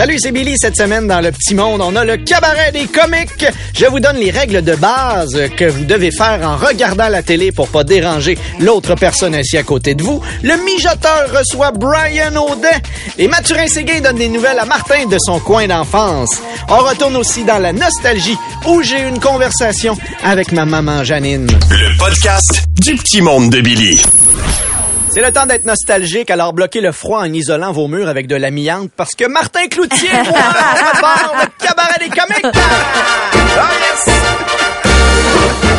Salut, c'est Billy. Cette semaine, dans le petit monde, on a le cabaret des comiques. Je vous donne les règles de base que vous devez faire en regardant la télé pour pas déranger l'autre personne assise à côté de vous. Le mijoteur reçoit Brian Audin. Et Mathurin Séguin donne des nouvelles à Martin de son coin d'enfance. On retourne aussi dans la nostalgie où j'ai une conversation avec ma maman Janine. Le podcast du petit monde de Billy. C'est le temps d'être nostalgique, alors bloquez le froid en isolant vos murs avec de l'amiante parce que Martin Cloutier prépare le cabaret des comiques. Ah, yes!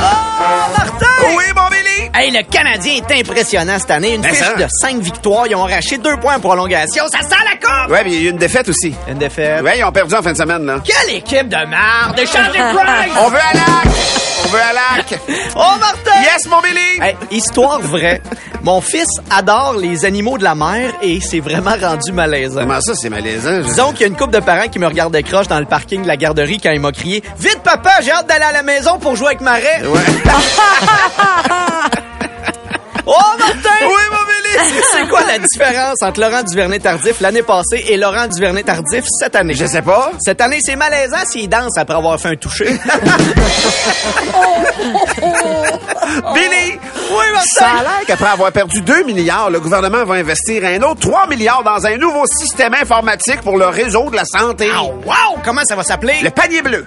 Oh, Martin! Oui, mon Billy! Hey, le Canadien est impressionnant cette année. Une Ben, fiche ça. de 5 victoires. Ils ont arraché 2 points en prolongation. Ça sent la coupe! Ouais, mais il y a eu une défaite aussi. Une défaite. Ouais, ils ont perdu en fin de semaine, là. Quelle équipe de merde! De Charlie Price! On veut à lac! On veut à lac! Oh, Martin! Yes, mon Billy! Hey, histoire vraie. Mon fils adore les animaux de la mer et c'est vraiment rendu malaisant. Comment ça, c'est malaisant? Disons qu'il y a une couple de parents qui me regardaient croche dans le parking de la garderie quand il m'a crié « Vite, papa, j'ai hâte d'aller à la maison pour jouer avec Marais! Ouais. Oh, Martin! oui, Billy! C'est quoi la différence entre Laurent Duvernay-Tardif l'année passée et Laurent Duvernay-Tardif cette année? Je sais pas. Cette année, c'est malaisant s'il danse après avoir fait un toucher. Billy! oui, Ça a l'air qu'après avoir perdu 2 milliards, le gouvernement va investir un autre 3 milliards dans un nouveau système informatique pour le réseau de la santé. Oh, wow! Comment ça va s'appeler? Le panier bleu.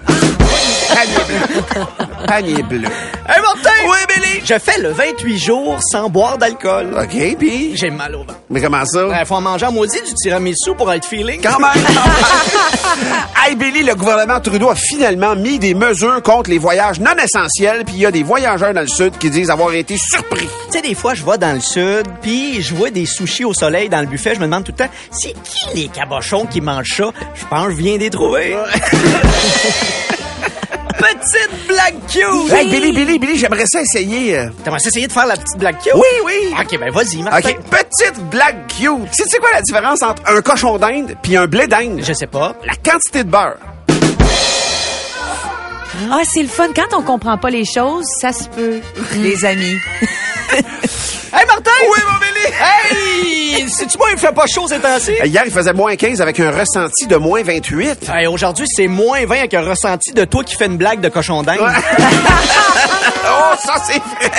Panier bleu. Panier bleu. Hey, Martin! Oui, Billy! Je fais le 28 jours sans boire d'alcool. OK, puis... J'ai mal au ventre. Mais comment ça? Il faut en manger en maudit du tiramisu pour être feeling. Quand même! hey Billy, le gouvernement Trudeau a finalement mis des mesures contre les voyages non essentiels, puis il y a des voyageurs dans le Sud qui disent avoir été surpris. Tu sais, des fois, je vais dans le sud, puis je vois des sushis au soleil dans le buffet. Je me demande tout le temps, c'est qui les cabochons qui mangent ça? Je pense que je viens de les trouver. Petite blague cute! Hey Billy, Billy, Billy, j'aimerais ça essayer. euh, T'aimerais essayer de faire la petite blague cute? Oui, oui! OK, ben vas-y, Martin. OK, petite blague cute. Tu sais quoi la différence entre un cochon d'Inde puis un blé d'Inde? Je sais pas. La quantité de beurre. Ah, c'est le fun. Quand on comprend pas les choses, ça se peut, les amis. Hey, Martin! Oui, mon Billy! Hey! C'est-tu moi, il me fait pas chaud ces temps-ci? Hier, il faisait moins 15 avec un ressenti de moins 28. Hey, aujourd'hui, c'est moins 20 avec un ressenti de toi qui fais une blague de cochon d'Inde. Oh, ça, c'est vrai!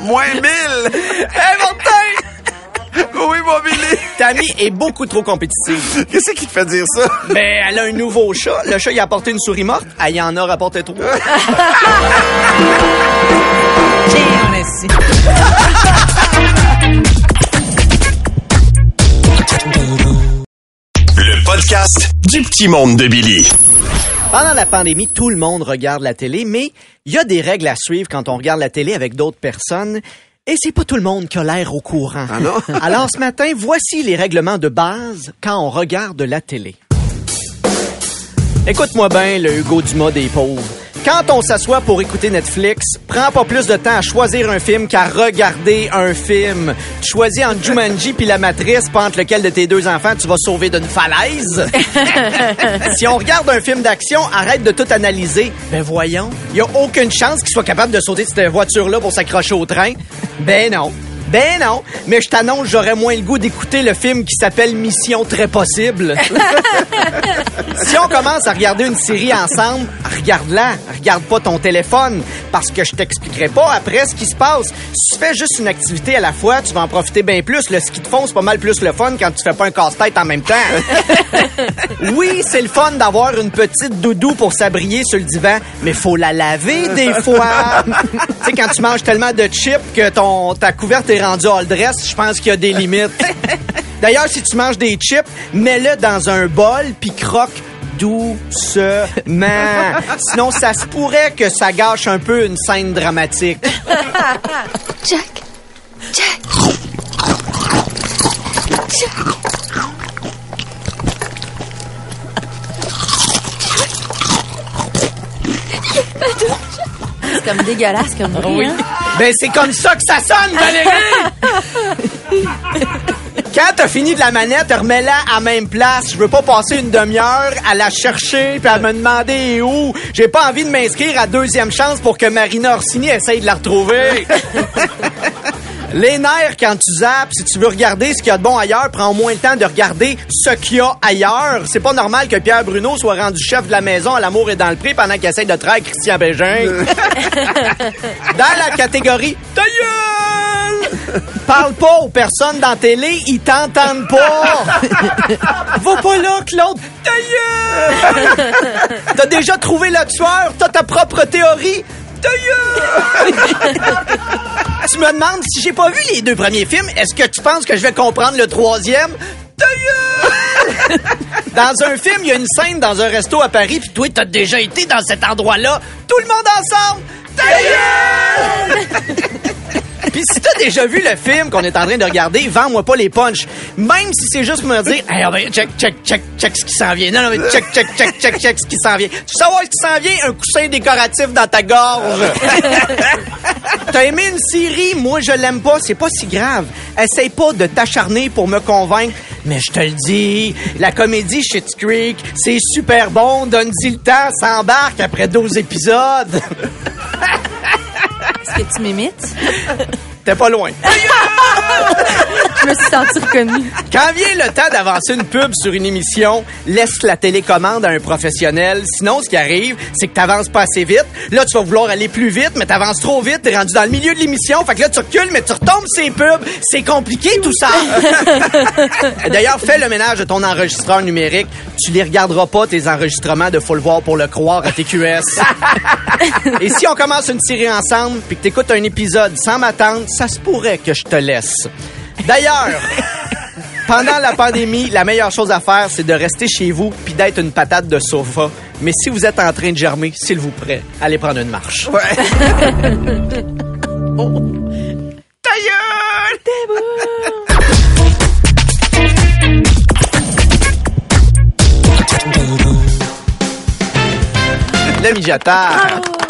moins 1000! hey, Martin! Oui, mon Billy! Tammy est beaucoup trop compétitive. Qu'est-ce qui te fait dire ça? Mais elle a un nouveau chat. Le chat, il a apporté une souris morte. Elle y en a rapporté trois. Tiens, podcast du petit monde de Billy. Pendant la pandémie, tout le monde regarde la télé, mais il y a des règles à suivre quand on regarde la télé avec d'autres personnes. Et c'est pas tout le monde qui a l'air au courant. Ah non? Alors ce matin, voici les règlements de base quand on regarde la télé. Écoute-moi bien, le Hugo Dumas des pauvres. Quand on s'assoit pour écouter Netflix, prends pas plus de temps à choisir un film qu'à regarder un film. Tu choisis entre Jumanji puis La Matrice, pas entre lequel de tes deux enfants tu vas sauver d'une falaise. si on regarde un film d'action, arrête de tout analyser. Ben voyons, y a aucune chance qu'il soit capable de sauter de cette voiture-là pour s'accrocher au train. Ben non. Ben non, mais je t'annonce, j'aurais moins le goût d'écouter le film qui s'appelle Mission très possible. si on commence à regarder une série ensemble, regarde-la, regarde pas ton téléphone, parce que je t'expliquerai pas après ce qui se passe. Si tu fais juste une activité à la fois, tu vas en profiter bien plus. Le ski de fond, c'est pas mal plus le fun quand tu fais pas un casse-tête en même temps. oui, c'est le fun d'avoir une petite doudou pour s'abrier sur le divan, mais faut la laver des fois. tu sais, quand tu manges tellement de chips que ton, ta couverte est rendue all dress, je pense qu'il y a des limites. D'ailleurs, si tu manges des chips, mets-le dans un bol puis croque doucement. Sinon, ça se pourrait que ça gâche un peu une scène dramatique. Jack. Jack. C'est comme dégueulasse comme bruit. hein? Ben, c'est comme ça que ça sonne, Valérie! Quand t'as fini de la manette, remets-la à la même place. Je veux pas passer une demi-heure à la chercher puis à me demander où. J'ai pas envie de m'inscrire à deuxième chance pour que Marina Orsini essaye de la retrouver. Les nerfs, quand tu zappes, si tu veux regarder ce qu'il y a de bon ailleurs, prends au moins le temps de regarder ce qu'il y a ailleurs. C'est pas normal que Pierre Bruno soit rendu chef de la maison à l'amour et dans le prix pendant qu'il essaye de traire Christian Bégin. dans la catégorie Ta gueule! Parle pas aux personnes dans la télé, ils t'entendent pas. Va pas là, Claude. Ta gueule! T'as déjà trouvé le tueur, t'as ta propre théorie? Tu me demandes si j'ai pas vu les deux premiers films, est-ce que tu penses que je vais comprendre le troisième? Dans un film, il y a une scène dans un resto à Paris, puis toi, t'as déjà été dans cet endroit-là. Tout le monde ensemble! Ta! Puis si t'as déjà vu le film qu'on est en train de regarder, vends-moi pas les punchs. Même si c'est juste pour me dire, hey, va- check, check, check, check ce qui s'en vient. Non, non, mais check, check, check, check, check ce qui s'en vient. Tu savoir ce qui s'en vient? Un coussin décoratif dans ta gorge. T'as aimé une série, moi je l'aime pas, c'est pas si grave. Essaye pas de t'acharner pour me convaincre. Mais je te le dis, la comédie Shit Creek, c'est super bon, donne-y le temps, s'embarque après 12 épisodes. Est-ce que tu m'imites? T'es pas loin. Quand vient le temps d'avancer une pub sur une émission, laisse la télécommande à un professionnel. Sinon, ce qui arrive, c'est que t'avances pas assez vite. Là, tu vas vouloir aller plus vite, mais t'avances trop vite. T'es rendu dans le milieu de l'émission. Fait que là, tu recules, mais tu retombes ces pubs. C'est compliqué, tout ça. D'ailleurs, fais le ménage de ton enregistreur numérique. Tu les regarderas pas, tes enregistrements de Faut le voir pour le croire à TQS. Et si on commence une série ensemble, puis que t'écoutes un épisode sans m'attendre, ça se pourrait que je te laisse. D'ailleurs, pendant la pandémie, la meilleure chose à faire, c'est de rester chez vous puis d'être une patate de sofa. Mais si vous êtes en train de germer, s'il vous plaît, allez prendre une marche. Oh. Ta gueule! Le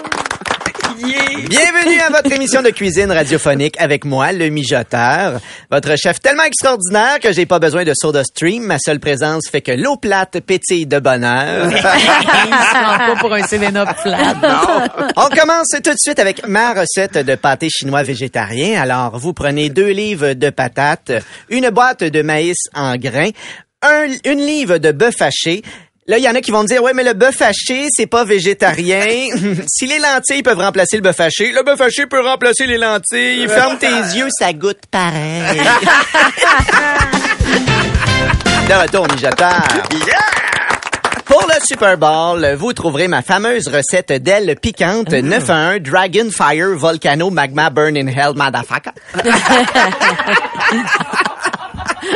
Bienvenue à votre émission de cuisine radiophonique avec moi, le mijoteur. Votre chef tellement extraordinaire que j'ai pas besoin de soda stream. Ma seule présence fait que l'eau plate pétille de bonheur. Pas pour un Selena plat. On commence tout de suite avec ma recette de pâté chinois végétarien. Alors, vous prenez deux livres de patates, une boîte de maïs en grains, un, une livre de bœuf haché, Là, il y en a qui vont me dire, ouais, mais le bœuf haché, c'est pas végétarien. si les lentilles peuvent remplacer le bœuf haché, le bœuf haché peut remplacer les lentilles. Ferme tes yeux, ça goûte pareil. De retour, mijoteur. Pour le Super Bowl, vous trouverez ma fameuse recette d'ailes piquantes 911 Dragon Fire Volcano Magma Burn in Hell Motherfucker.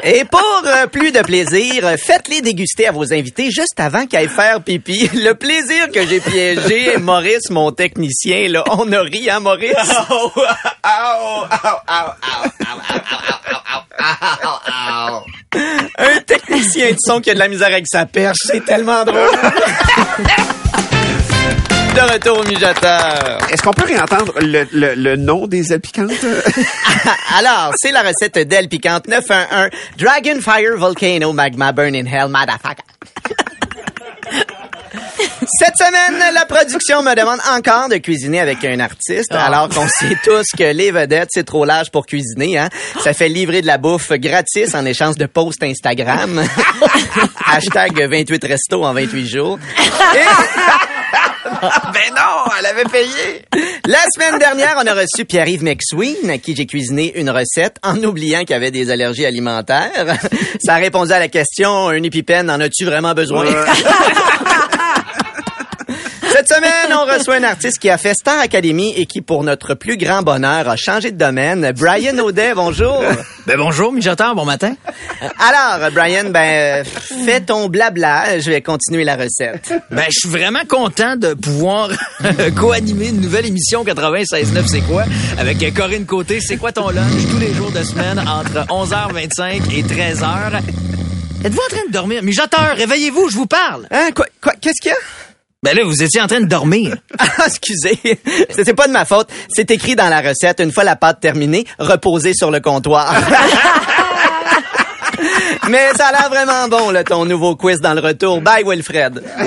Et pour euh, plus de plaisir, euh, faites-les déguster à vos invités juste avant qu'ils aillent faire pipi. Le plaisir que j'ai piégé Maurice, mon technicien, là, on a ri, hein, Maurice? Un technicien de son qui a de la misère avec sa perche, c'est tellement drôle. De retour au mijoteur. Est-ce qu'on peut réentendre le, le, le nom des ailes piquantes? Alors, c'est la recette d'ailes piquantes 911 Dragon Fire Volcano Magma Burn in Hell Motherfucker. Cette semaine, la production me demande encore de cuisiner avec un artiste, alors qu'on sait tous que les vedettes, c'est trop large pour cuisiner. Hein? Ça fait livrer de la bouffe gratis en échange de posts Instagram. Hashtag 28 resto en 28 jours. Ben non, elle avait payé. La semaine dernière, on a reçu Pierre-Yves McSween, à qui j'ai cuisiné une recette en oubliant qu'il avait des allergies alimentaires. Ça a à la question, un épipène, en as-tu vraiment besoin? Cette semaine, on reçoit un artiste qui a fait Star Academy et qui, pour notre plus grand bonheur, a changé de domaine. Brian Audet, bonjour. Ben bonjour, mijoteur, bon matin. Alors, Brian, ben, fais ton blabla. Je vais continuer la recette. Ben, je suis vraiment content de pouvoir co-animer une nouvelle émission 96.9 C'est quoi? Avec Corinne Côté. C'est quoi ton lunch? Tous les jours de semaine, entre 11h25 et 13h. Êtes-vous en train de dormir? Mijoteur, réveillez-vous, je vous parle. Hein, quoi, quoi, qu'est-ce qu'il y a? Ben là, vous étiez en train de dormir. Ah, excusez. C'était pas de ma faute. C'est écrit dans la recette. Une fois la pâte terminée, reposez sur le comptoir. Mais ça a l'air vraiment bon, là, ton nouveau quiz dans le retour. Bye, Wilfred.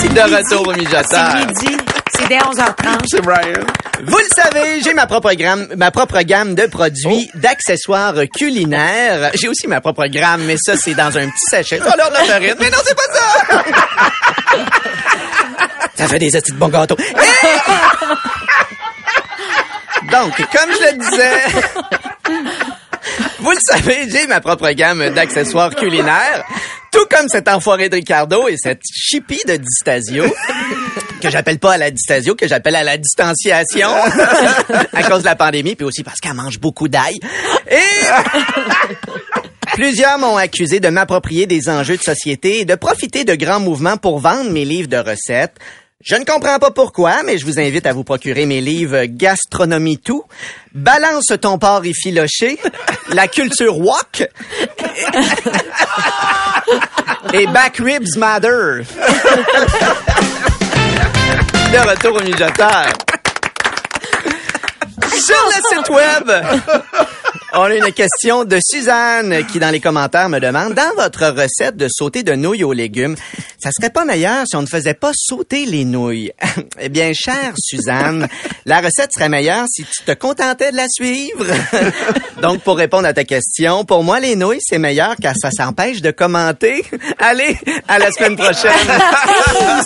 C'est de retour au C'est mijoteur. midi. C'est dès 11h30. C'est Brian. Vous le savez, j'ai ma propre gamme, ma propre gamme de produits, d'accessoires culinaires. J'ai aussi ma propre gamme, mais ça, c'est dans un petit sachet. Oh, l'heure de la farine. Mais non, c'est pas ça! ça fait des astuces de bons gâteaux. Et- Donc, comme je le disais, vous le savez, j'ai ma propre gamme d'accessoires culinaires. Tout comme cet enfoiré de Ricardo et cette chippie de Distasio, que j'appelle pas à la Distasio, que j'appelle à la distanciation, à cause de la pandémie, puis aussi parce qu'elle mange beaucoup d'ail. Et plusieurs m'ont accusé de m'approprier des enjeux de société et de profiter de grands mouvements pour vendre mes livres de recettes. Je ne comprends pas pourquoi, mais je vous invite à vous procurer mes livres Gastronomie tout, Balance ton porc effiloché, La culture wok et Back Ribs Matter. De retour au mijoteur. Sur le site web, on a une question de Suzanne qui, dans les commentaires, me demande, dans votre recette de sauter de nouilles aux légumes, ça serait pas meilleur si on ne faisait pas sauter les nouilles? eh bien, chère Suzanne, la recette serait meilleure si tu te contentais de la suivre. Donc, pour répondre à ta question, pour moi, les nouilles, c'est meilleur car ça s'empêche de commenter. Allez, à la semaine prochaine.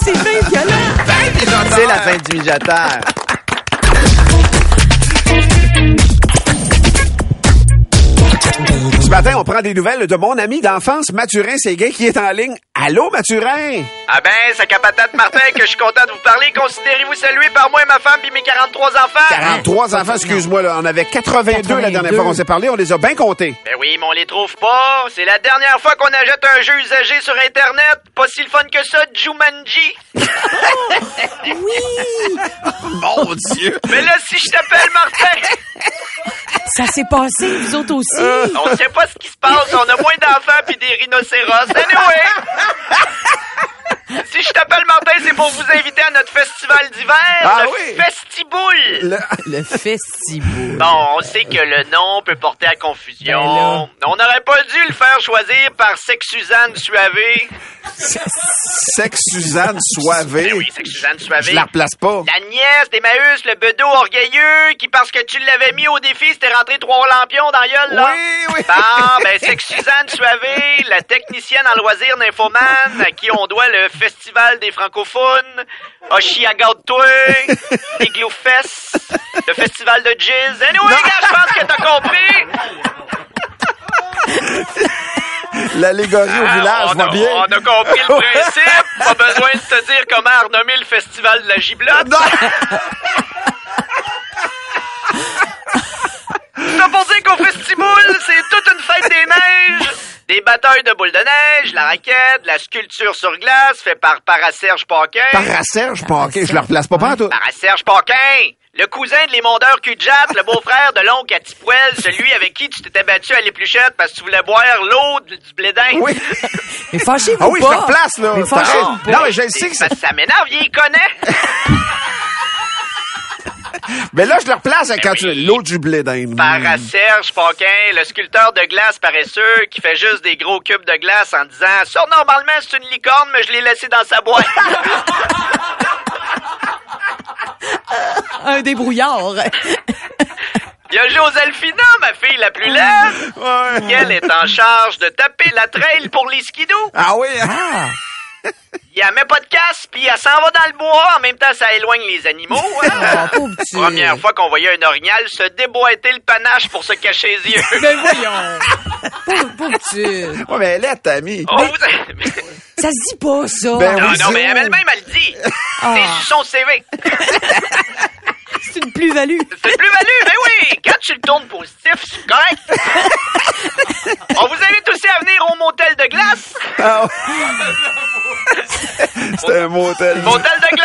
C'est bien violent. C'est la fin du mijoteur. Ce matin, on prend des nouvelles de mon ami d'enfance, Mathurin Séguin, qui est en ligne. Allô, Mathurin? Ah ben, c'est Capatate Martin que je suis content de vous parler. Considérez-vous salué par moi et ma femme puis mes 43 enfants? 43 enfants, excuse-moi, là. On avait 82, la dernière fois qu'on s'est parlé. On les a bien comptés. Ben oui, mais on les trouve pas. C'est la dernière fois qu'on achète un jeu usagé sur Internet. Pas si le fun que ça, Jumanji. Mon Dieu! Mais là, si je t'appelle Martin, Ça s'est passé, vous autres aussi? on sait pas ce qui se passe. On a moins d'enfants puis des rhinocéros. Anyway! Si je t'appelle Martin, c'est pour vous inviter à notre festival d'hiver, Ah le oui. Festiboule. Le- Le festival. Bon, on sait que le nom peut porter à confusion. Ben on n'aurait pas dû le faire choisir par Sex Suzanne Suavé. Sexe Suzanne Soivé. Ben oui, Sex Suzanne Suavé. Je la replace pas. La nièce d'Emmaüs, le bedeau orgueilleux, qui, parce que tu l'avais mis au défi, s'était rentré trois lampions dans gueule, là. Oui, oui. Bon, ben, que Suzanne Suavé, la technicienne en loisirs nymphomane, à qui on doit le Festival des francophones, Oshiaga-toi, Igloo Fest, le Festival de Jizz. Anyway, gars, je pense que t'as compris. L'allégorie au Ah, village, on, a, bien. on a compris le principe. Pas besoin de te dire comment renommer le Festival de la giblotte. Ça pour dire qu'au Festiboule, c'est toute une fête des neiges. Des batailles de boules de neige, la raquette, la sculpture sur glace fait par Paraserge Paquin. Paraserge Paquin, je le replace pas pas tout. Paraserge Paquin! Le cousin de l'émondeur Cujat, le beau-frère de l'oncle à Tipouel, celui avec qui tu t'étais battu à l'épluchette parce que tu voulais boire l'eau du du blédin. Oui. Mais fâchez-vous Ah oui, je pas. le replace, là. Mais fâchez-vous raison. pas. Non, mais je le sais que Ça, ça m'énerve, il y connaît. Mais là, je le replace quand tu... oui. L'eau du blé d'Inde. Paraserge Paquin, le sculpteur de glace paresseux qui fait juste des gros cubes de glace en disant Ça, normalement, c'est une licorne, mais je l'ai laissé dans sa boîte. Un débrouillard. Il y a Joselphina, ma fille la plus laide, Ouais. elle est en charge de taper la trail pour les skidoo. Ah oui, hein? Il met pas de casse, puis elle s'en va dans le bois. En même temps, ça éloigne les animaux. hein. Petit. Première fois qu'on voyait un orignal se déboîter le panache pour se cacher les yeux. Ben voyons. pauvre, petit. Ouais, mais elle est, Tammy. Oh, vous- Ça se dit pas, ça. Ben Non, oui, non, mais elle-même, elle le dit. Ah. C'est sur son CV. C'est une plus-value. C'est une plus-value, mais oui! Quand tu le tournes positif, c'est correct. On vous invite aussi à venir au motel de glace. Ah ouais. C'est un motel. Motel de glace.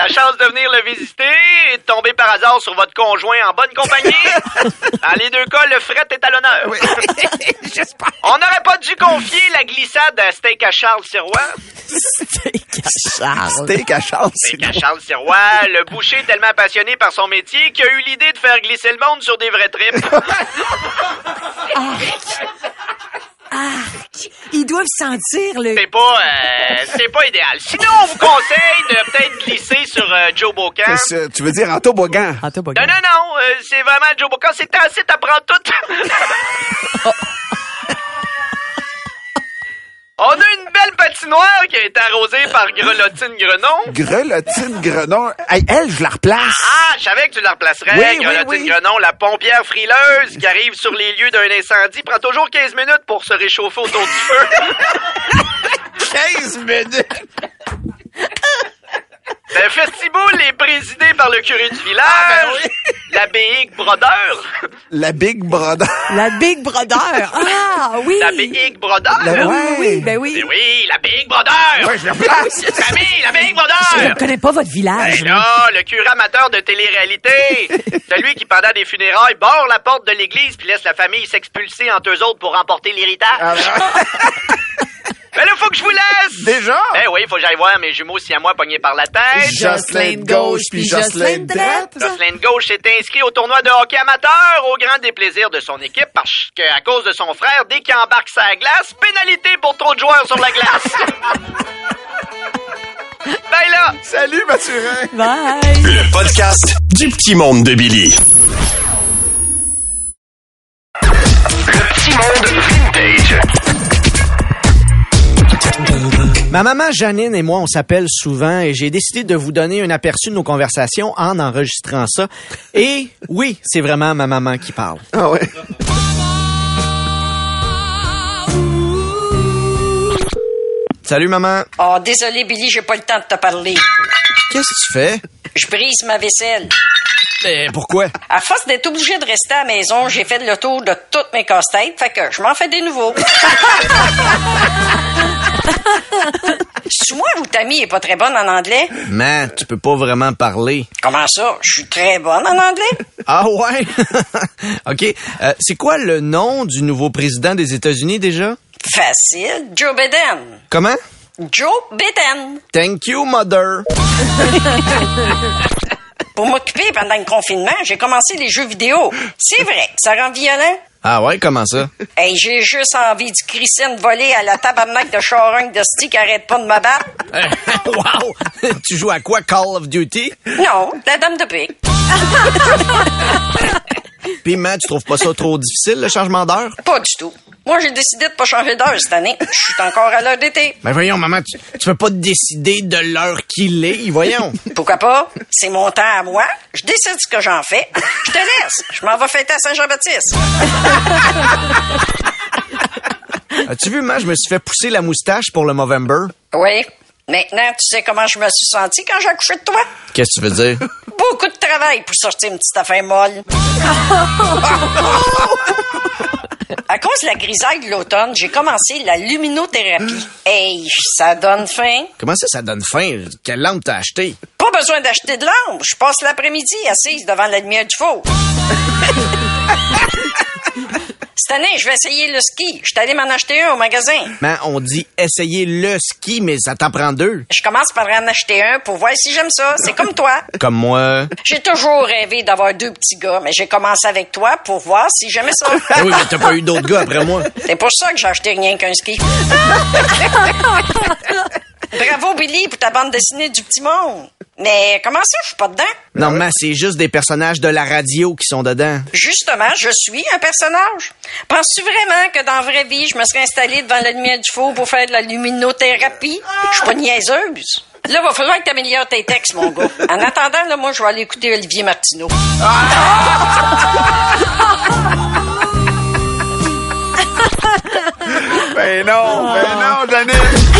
La chance de venir le visiter et de tomber par hasard sur votre conjoint en bonne compagnie. Dans les deux cas, le fret est à l'honneur. On n'aurait pas dû confier la glissade à Steak à Charles Sirois. Steak à Charles. Steak à Charles Sirois, le boucher tellement passionné par son métier qu'il a eu l'idée de faire glisser le monde sur des vrais trips. Ils doivent sentir le... C'est pas, euh, c'est pas idéal. Sinon, on vous conseille de peut-être glisser sur euh, Joe Bocan. Qu'est-ce que tu veux dire en toboggan? En toboggan. Non, non, non, euh, c'est vraiment Joe Bocan. C'est assez, t'apprends tout. On a une belle patinoire qui a été arrosée par Grelottine Grenon. Grelottine Grenon. Hey, elle, je la replace. Ah, je savais que tu la replacerais. Oui, oui, Grelottine oui. Grenon, la pompière frileuse qui arrive sur les lieux d'un incendie, prend toujours 15 minutes pour se réchauffer autour du feu. 15 minutes. Le festival est présidé par le curé du village, Ah, ben l'abbé Hig Brodeur. La Big Brother. La Big Brother. Ah, oui. L'abbé Hig Brodeur. La- Oui, ouais. oui, ben oui. Mais oui, la Big Brother! Ouais, je la. Famille, la Big Je Brother! ne connais pas votre village. Là, le curé amateur de télé-réalité, celui qui, pendant des funérailles, barre la porte de l'église puis laisse la famille s'expulser entre eux autres pour remporter l'héritage. Ah, Mais là, faut que je vous laisse! Déjà? Eh oui, faut que j'aille voir mes jumeaux si à moi pognés par la tête. Jocelyn de gauche puis Jocelyn de droite. Jocelyn de Gauche s'est inscrit au tournoi de hockey amateur au grand déplaisir de son équipe parce que, à cause de son frère, dès qu'il embarque sa glace, pénalité pour trop de joueurs sur la glace. ben là! Salut, Mathurin. Bye. Le podcast du petit monde de Billy. Ma maman Janine et moi, on s'appelle souvent et j'ai décidé de vous donner un aperçu de nos conversations en enregistrant ça. Et oui, c'est vraiment ma maman qui parle. Ah ouais. Salut maman. Oh, désolé, Billy, j'ai pas le temps de te parler. Qu'est-ce que tu fais? Je brise ma vaisselle. Eh, pourquoi? À force d'être obligé de rester à la maison, j'ai fait le tour de toutes mes casse-têtes, fait que je m'en fais des nouveaux. Moi ou ta mie est pas très bonne en anglais? Man, tu peux pas vraiment parler. Comment ça? Je suis très bonne en anglais? Ah ouais? OK. Euh, c'est quoi le nom du nouveau président des États-Unis déjà? Facile. Joe Biden. Comment? Joe Biden. Thank you, mother. Pour m'occuper pendant le confinement, j'ai commencé les jeux vidéo. C'est vrai ça rend violent. Ah ouais, comment ça? Hey, j'ai juste envie de crisser une volée à la tabarnak de charogne de stick qui arrête pas de me battre. wow! tu joues à quoi, Call of Duty? Non, la dame de pique. Man, tu trouves pas ça trop difficile, le changement d'heure? Pas du tout. Moi, j'ai décidé de pas changer d'heure cette année. Je suis encore à l'heure d'été. Ben voyons, maman, tu, tu peux pas décider de l'heure qu'il est, voyons. Pourquoi pas? C'est mon temps à moi. Je décide ce que j'en fais. Je te laisse. Je m'en vais fêter à Saint-Jean-Baptiste. As-tu vu, man, je me suis fait pousser la moustache pour le Movember? Oui. Maintenant, tu sais comment je me suis senti quand j'ai accouché de toi? Qu'est-ce que tu veux dire? Beaucoup de travail pour sortir une petite affaire molle. À cause de la grisaille de l'automne, j'ai commencé la luminothérapie. Hey, ça donne faim. Comment ça, ça donne faim? Quelle lampe t'as acheté? Pas besoin d'acheter de lampe. Je passe l'après-midi assise devant la lumière du four. Cette année, je vais essayer le ski. Je suis allé m'en acheter un au magasin. Man, on dit essayer le ski, mais ça t'en prend deux. Je commence par en acheter un pour voir si j'aime ça. C'est comme toi. Comme moi. J'ai toujours rêvé d'avoir deux petits gars, mais j'ai commencé avec toi pour voir si j'aimais ça. Ah oui, mais t'as pas eu d'autres gars après moi. C'est pour ça que j'ai acheté rien qu'un ski. Bravo, Billy, pour ta bande dessinée du petit monde. Mais comment ça, je suis pas dedans? Non, mais c'est juste des personnages de la radio qui sont dedans. Justement, je suis un personnage. Penses-tu vraiment que dans la vraie vie, je me serais installée devant la lumière du four pour faire de la luminothérapie? Je suis pas niaiseuse. Là, va falloir que t'améliores tes textes, mon gars. En attendant, là, moi, je vais aller écouter Olivier Martineau. Ben non, ben non, Janine.